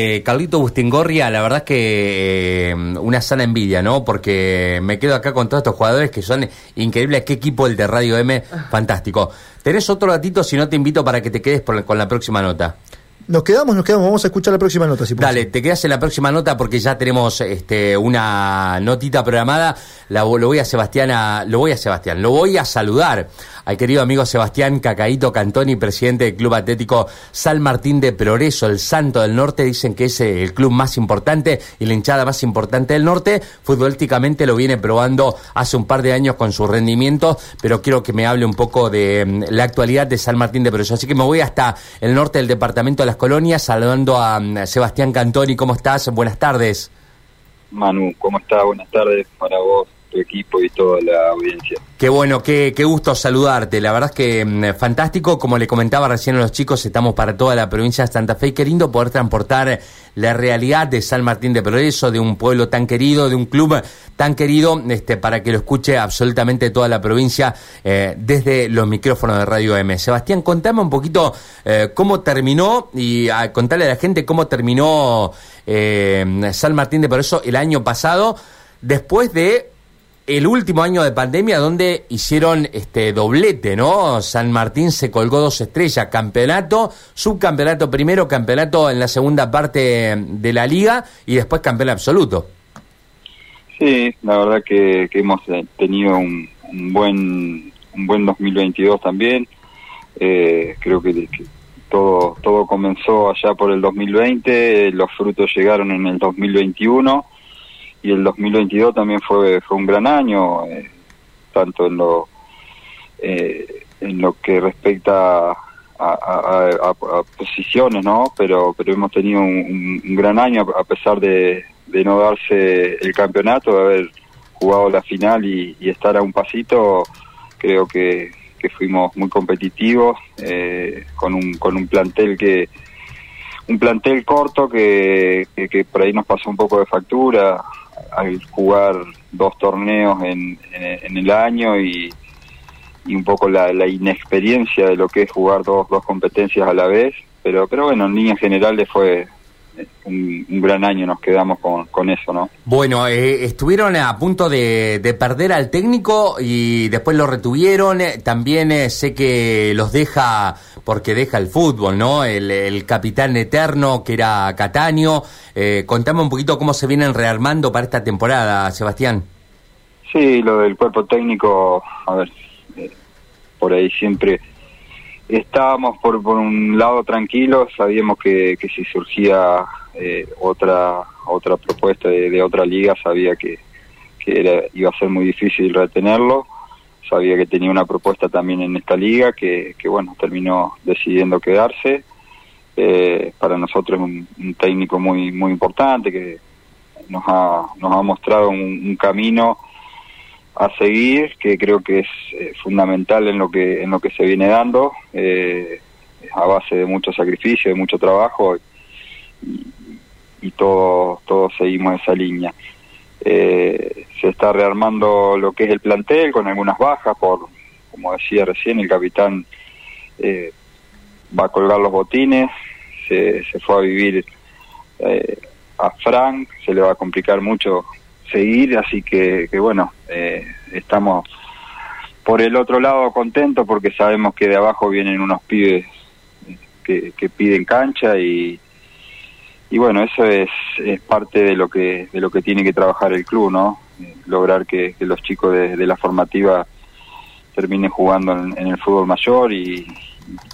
Eh, Carlito Bustingorria, la verdad es que eh, una sana envidia, ¿no? Porque me quedo acá con todos estos jugadores que son increíbles. Qué equipo el de Radio M, fantástico. ¿Tenés otro ratito? Si no, te invito para que te quedes con la próxima nota. Nos quedamos, nos quedamos. Vamos a escuchar la próxima nota. Si Dale, te quedas en la próxima nota porque ya tenemos este, una notita programada. La, lo voy a Sebastián, lo voy a Sebastián, lo voy a saludar al querido amigo Sebastián Cacaíto Cantoni, presidente del Club Atlético San Martín de Progreso, el Santo del Norte. Dicen que es el club más importante y la hinchada más importante del norte. Futbolísticamente lo viene probando hace un par de años con su rendimiento, pero quiero que me hable un poco de mm, la actualidad de San Martín de Progreso. Así que me voy hasta el norte del departamento de las colonias, saludando a mm, Sebastián Cantoni. ¿Cómo estás? Buenas tardes. Manu, ¿cómo estás? Buenas tardes para vos, tu equipo y toda la audiencia. Qué bueno, qué, qué gusto saludarte. La verdad es que mm, fantástico. Como le comentaba recién a los chicos, estamos para toda la provincia de Santa Fe. Qué lindo poder transportar la realidad de San Martín de Progreso, de un pueblo tan querido, de un club tan querido, este, para que lo escuche absolutamente toda la provincia eh, desde los micrófonos de Radio M. Sebastián, contame un poquito eh, cómo terminó y a, contarle a la gente cómo terminó eh, San Martín de Progreso el año pasado, después de el último año de pandemia donde hicieron este doblete, ¿no? San Martín se colgó dos estrellas, campeonato, subcampeonato primero, campeonato en la segunda parte de la liga y después campeón absoluto. Sí, la verdad que, hemos tenido un, buen un buen 2022 también. Eh, creo que, que, todo todo comenzó allá por el 2020, los frutos llegaron en el 2021 y el 2022 también fue fue un gran año eh, tanto en lo eh, en lo que respecta a, posiciones no pero pero hemos tenido un, gran año a pesar de, de, no darse el campeonato de haber jugado la final y, estar a un pasito creo que, que fuimos muy competitivos eh, con un con un plantel que un plantel corto que, que, por ahí nos pasó un poco de factura al jugar dos torneos en, en, el año y, y un poco la, la, inexperiencia de lo que es jugar dos, dos competencias a la vez, pero, pero bueno, en líneas generales fue, un, gran año nos quedamos con, con eso, ¿no? Bueno, eh, estuvieron a punto de, de, perder al técnico y después lo retuvieron. También eh, sé que los deja porque deja el fútbol, ¿no? El, capitán eterno que era Cataño. Eh, contame un poquito cómo se vienen rearmando para esta temporada, Sebastián. Sí, lo del cuerpo técnico, a ver, por ahí siempre estábamos por, por un lado tranquilos, sabíamos que, que si surgía eh, otra otra propuesta de, otra liga, sabía que, que era, iba a ser muy difícil retenerlo, sabía que tenía una propuesta también en esta liga, que, que bueno, terminó decidiendo quedarse. Eh, para nosotros es un, técnico muy muy importante que nos ha, nos ha mostrado un camino a seguir, que creo que es eh, fundamental en lo que en lo que se viene dando, eh, a base de mucho sacrificio, de mucho trabajo y, y todos todo seguimos esa línea. Eh, se está rearmando lo que es el plantel con algunas bajas, por como decía recién, el capitán va a colgar los botines, se, se fue a vivir a Frank, se le va a complicar mucho seguir, así que, que bueno, eh, estamos por el otro lado contentos porque sabemos que de abajo vienen unos pibes que, que piden cancha y, y bueno, eso es, es parte de lo que de lo que tiene que trabajar el club, ¿no? lograr que, los chicos de, la formativa terminen jugando en, el fútbol mayor y,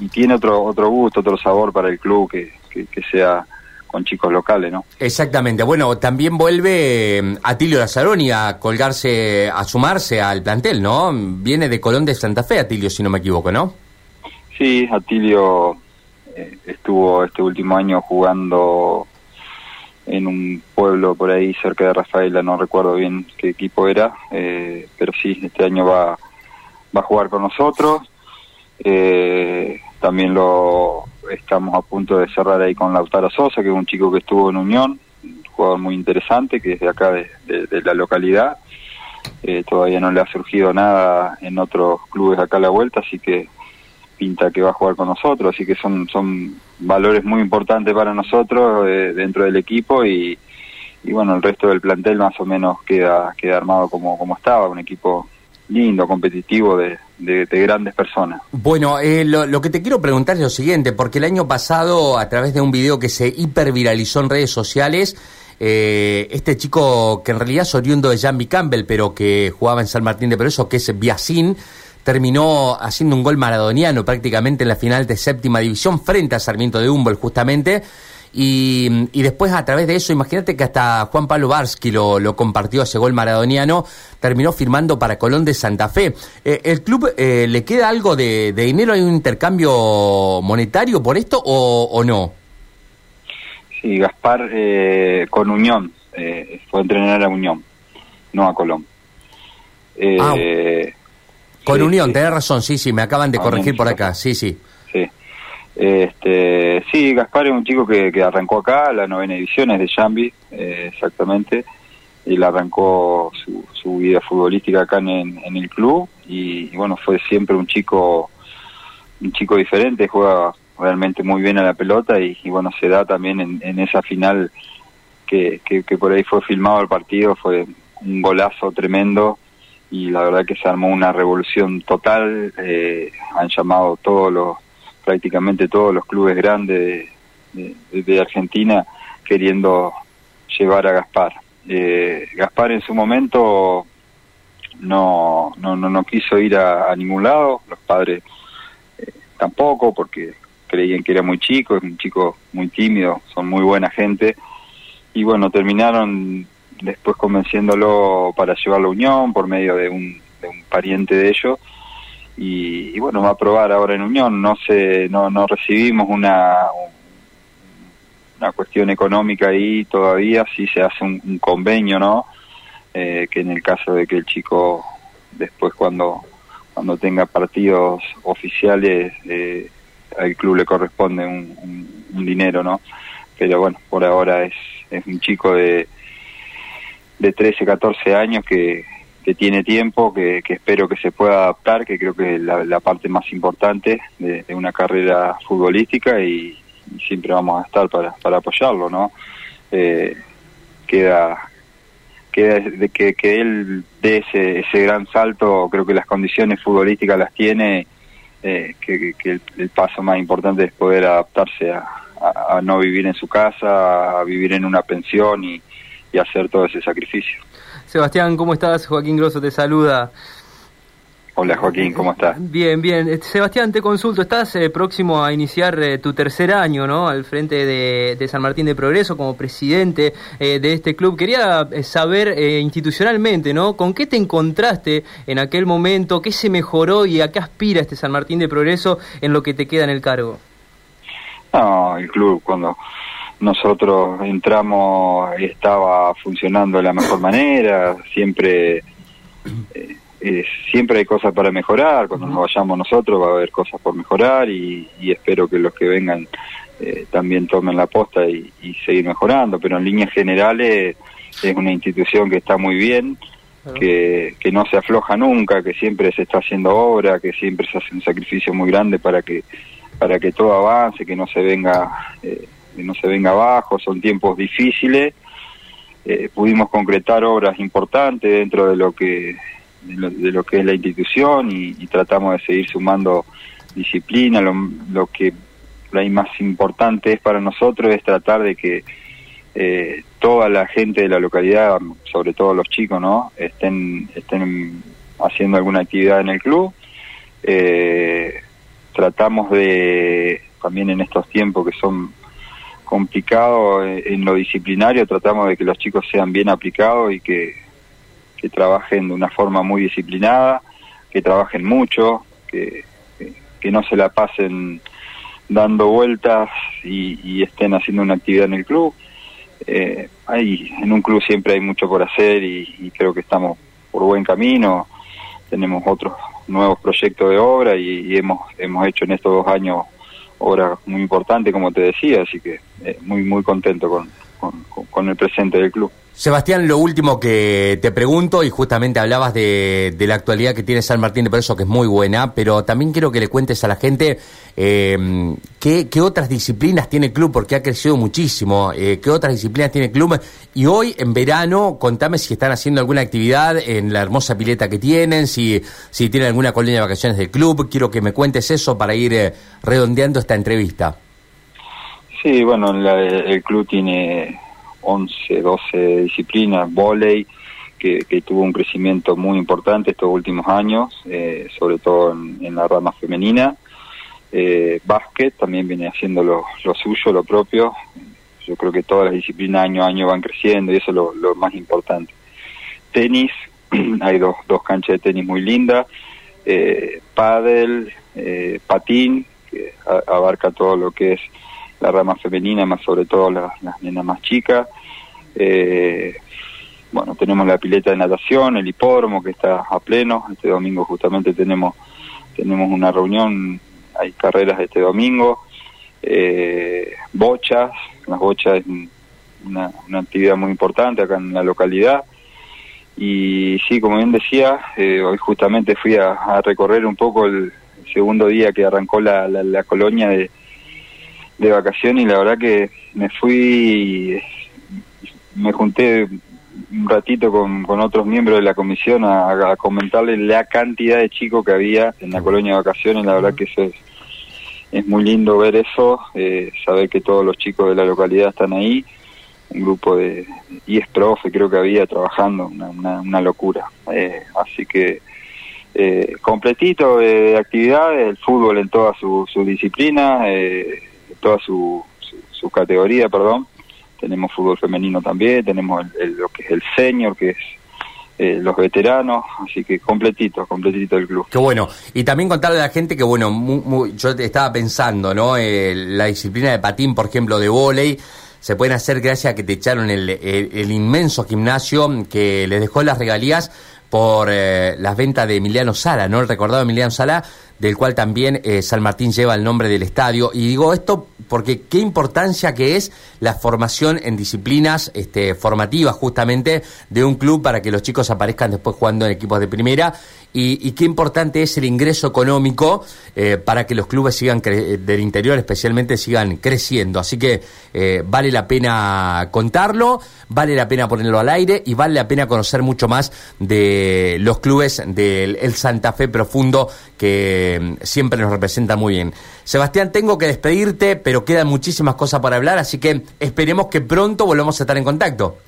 y, tiene otro otro gusto, otro sabor para el club que, que sea con chicos locales, ¿no? Exactamente. Bueno, también vuelve eh, Atilio Lazzaroni a colgarse, a sumarse al plantel, ¿no? Viene de Colón de Santa Fe, Atilio, si no me equivoco, ¿no? Sí, Atilio eh, estuvo este último año jugando en un pueblo por ahí cerca de Rafaela, no recuerdo bien qué equipo era, eh, pero sí, este año va, va a jugar con nosotros. También lo estamos a punto de cerrar ahí con Lautaro Sosa, que es un chico que estuvo en Unión, un jugador muy interesante, que es de acá, de, la localidad. Eh, todavía no le ha surgido nada en otros clubes acá a la vuelta, así que pinta que va a jugar con nosotros, así que son, son valores muy importantes para nosotros dentro del equipo y, y bueno, el resto del plantel más o menos queda, queda armado como, como estaba, un equipo lindo, competitivo, de, de, grandes personas. Bueno, eh, lo, que te quiero preguntar es lo siguiente, porque el año pasado, a través de un video que se hiperviralizó en redes sociales, eh, este chico que en realidad es oriundo de Jambi Campbell, pero que jugaba en San Martín de Peroso, que es Biasín, terminó haciendo un gol maradoniano prácticamente en la final de séptima división frente a Sarmiento de Humboldt justamente. Y, y, después a través de eso, imagínate que hasta Juan Pablo Barsky lo, lo compartió ese gol maradoniano, terminó firmando para Colón de Santa Fe. Eh, ¿El club eh, le queda algo de, dinero? ¿Hay un intercambio monetario por esto o, o no? Sí, Gaspar eh, con Unión, fue a entrenar a Unión, no a Colón. Ah, con Unión, tenés razón, sí, sí, me acaban de corregir por acá, sí, sí. Este, sí, Gaspar es un chico que, que arrancó acá, la novena edición es de Jambi, eh, exactamente. Él arrancó su, su, vida futbolística acá en, en el club y, bueno, fue siempre un chico un chico diferente, juega realmente muy bien a la pelota y, bueno, se da también en, en esa final que, que, que, por ahí fue filmado el partido, fue un golazo tremendo y la verdad que se armó una revolución total, eh, han llamado todos los prácticamente todos los clubes grandes de, Argentina queriendo llevar a Gaspar. Eh, Gaspar en su momento no, no, no, no quiso ir a, ningún lado, los padres eh, tampoco, porque creían que era muy chico, es un chico muy tímido, son muy buena gente, y bueno, terminaron después convenciéndolo para llevarlo a Unión por medio de un, de un pariente de ellos, y, bueno, va a probar ahora en Unión. No se, no, no recibimos una, una cuestión económica ahí todavía, sí se hace un, convenio, ¿no? Eh, que en el caso de que el chico después cuando cuando tenga partidos oficiales eh, al club le corresponde un, un, dinero, ¿no? Pero bueno, por ahora es, es un chico de, de 13, 14 años que, que tiene tiempo, que, espero que se pueda adaptar, que creo que es la, parte más importante de, una carrera futbolística y, siempre vamos a estar para, para apoyarlo, ¿no? Eh, queda queda de que, que él dé ese, ese gran salto, creo que las condiciones futbolísticas las tiene, eh, que, el, paso más importante es poder adaptarse a, no vivir en su casa, a vivir en una pensión y hacer todo ese sacrificio. Sebastián, ¿cómo estás? Joaquín Grosso te saluda. Hola Joaquín, ¿cómo estás? Bien, bien. Eh, Sebastián, te consulto, estás eh, próximo a iniciar eh, tu tercer año, ¿no? Al frente de, San Martín de Progreso como presidente de este club. Quería saber institucionalmente, ¿no? ¿Con qué te encontraste en aquel momento? ¿Qué se mejoró y a qué aspira este San Martín de Progreso en lo que te queda en el cargo? No, el club cuando nosotros entramos y estaba funcionando de la mejor manera, siempre eh, eh, siempre hay cosas para mejorar, cuando nos vayamos nosotros va a haber cosas por mejorar y, espero que los que vengan eh, también tomen la posta y, seguir mejorando, pero en líneas generales es una institución que está muy bien, que, que no se afloja nunca, que siempre se está haciendo obra, que siempre se hace un sacrificio muy grande para que para que todo avance, que no se venga eh, no se venga abajo, son tiempos difíciles. Eh, pudimos concretar obras importantes dentro de lo que de lo, que es la institución y, tratamos de seguir sumando disciplina. Lo, que lo más importante es para nosotros es tratar de que eh, toda la gente de la localidad, sobre todo los chicos, no, estén estén haciendo alguna actividad en el club. Eh, tratamos de también en estos tiempos que son complicado en lo disciplinario, tratamos de que los chicos sean bien aplicados y que, trabajen de una forma muy disciplinada, que trabajen mucho, que, que, no se la pasen dando vueltas y, estén haciendo una actividad en el club. Eh, hay, en un club siempre hay mucho por hacer y, creo que estamos por buen camino. Tenemos otros nuevos proyectos de obra y, y hemos, hemos hecho en estos dos años obra muy importante, como te decía, así que eh, muy, muy contento con, con el presente del club. Sebastián, lo último que te pregunto, y justamente hablabas de, la actualidad que tiene San Martín de Preso, que es muy buena, pero también quiero que le cuentes a la gente eh, qué, otras disciplinas tiene el club, porque ha crecido muchísimo, eh, qué otras disciplinas tiene el club. Y hoy, en verano, contame si están haciendo alguna actividad en la hermosa pileta que tienen, si, si tienen alguna colonia de vacaciones del club. Quiero que me cuentes eso para ir eh, redondeando esta entrevista. Sí, bueno, el club tiene 11, 12 disciplinas, volei, que, tuvo un crecimiento muy importante estos últimos años, eh, sobre todo en, la rama femenina. Eh, básquet también viene haciendo lo, suyo, lo propio. Yo creo que todas las disciplinas año a año van creciendo y eso es lo, más importante. Tenis, hay dos, dos canchas de tenis muy lindas. Eh, pádel, eh, patín, que abarca todo lo que es la rama femenina, más sobre todo las, las nenas más chicas. Eh, bueno, tenemos la pileta de natación, el hipódromo que está a pleno. Este domingo justamente tenemos tenemos una reunión, hay carreras este domingo. Eh, bochas, las bochas es una, actividad muy importante acá en la localidad. Y sí, como bien decía, eh, hoy justamente fui a, recorrer un poco el, segundo día que arrancó la, la colonia de, de vacaciones y la verdad que me fui, me junté un ratito con, con otros miembros de la comisión a, a, comentarles la cantidad de chicos que había en la colonia de vacaciones, la verdad que eso es, es muy lindo ver eso, eh, saber que todos los chicos de la localidad están ahí, un grupo de 10 profe creo que había trabajando, una, una, locura, eh, así que eh, completito de, actividades, el fútbol en todas sus su disciplinas, eh, toda su, su, categoría, perdón. Tenemos fútbol femenino también, tenemos lo que es el senior, que es eh, los veteranos, así que completito, completito el club. Qué bueno. Y también contarle a la gente que, bueno, yo estaba pensando, ¿no? Eh, la disciplina de patín, por ejemplo, de vóley, se pueden hacer gracias a que te echaron el, el, inmenso gimnasio que les dejó las regalías por eh, las ventas de Emiliano Sala, ¿no? El recordado Emiliano Sala, del cual también eh, San Martín lleva el nombre del estadio. Y digo esto porque qué importancia que es la formación en disciplinas este, formativas justamente de un club para que los chicos aparezcan después jugando en equipos de primera y, qué importante es el ingreso económico eh, para que los clubes sigan del interior especialmente sigan creciendo. Así que eh, vale la pena contarlo, vale la pena ponerlo al aire y vale la pena conocer mucho más de los clubes del Santa Fe Profundo que mm, siempre nos representa muy bien. Sebastián, tengo que despedirte, pero quedan muchísimas cosas para hablar, así que esperemos que pronto volvamos a estar en contacto.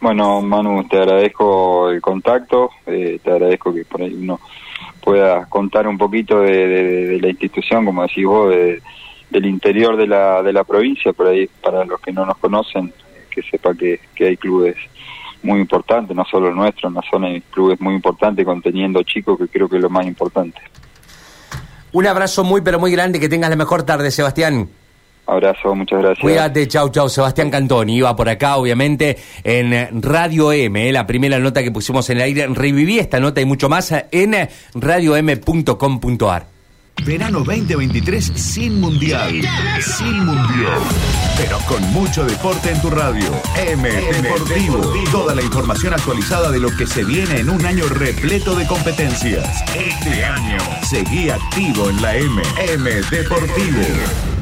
Bueno, Manu, te agradezco el contacto, eh, te agradezco que por ahí uno pueda contar un poquito de, la institución, como decís vos, del interior de la, de la provincia, por ahí para los que no nos conocen, que sepa que, que hay clubes muy importantes, no solo el nuestro, en la zona hay clubes muy importantes conteniendo chicos, que creo que es lo más importante. Un abrazo muy, pero muy grande, que tengas la mejor tarde, Sebastián. Abrazo, muchas gracias. Cuídate, chau, chau. Sebastián Cantoni iba por acá, obviamente, en Radio M, eh, la primera nota que pusimos en el aire. Reviví esta nota y mucho más en radiom.com.ar. Verano 2023 sin mundial. Sin mundial. Pero con mucho deporte en tu radio. M, Deportivo. Toda la información actualizada de lo que se viene en un año repleto de competencias. Este año. Seguí activo en la M. M Deportivo.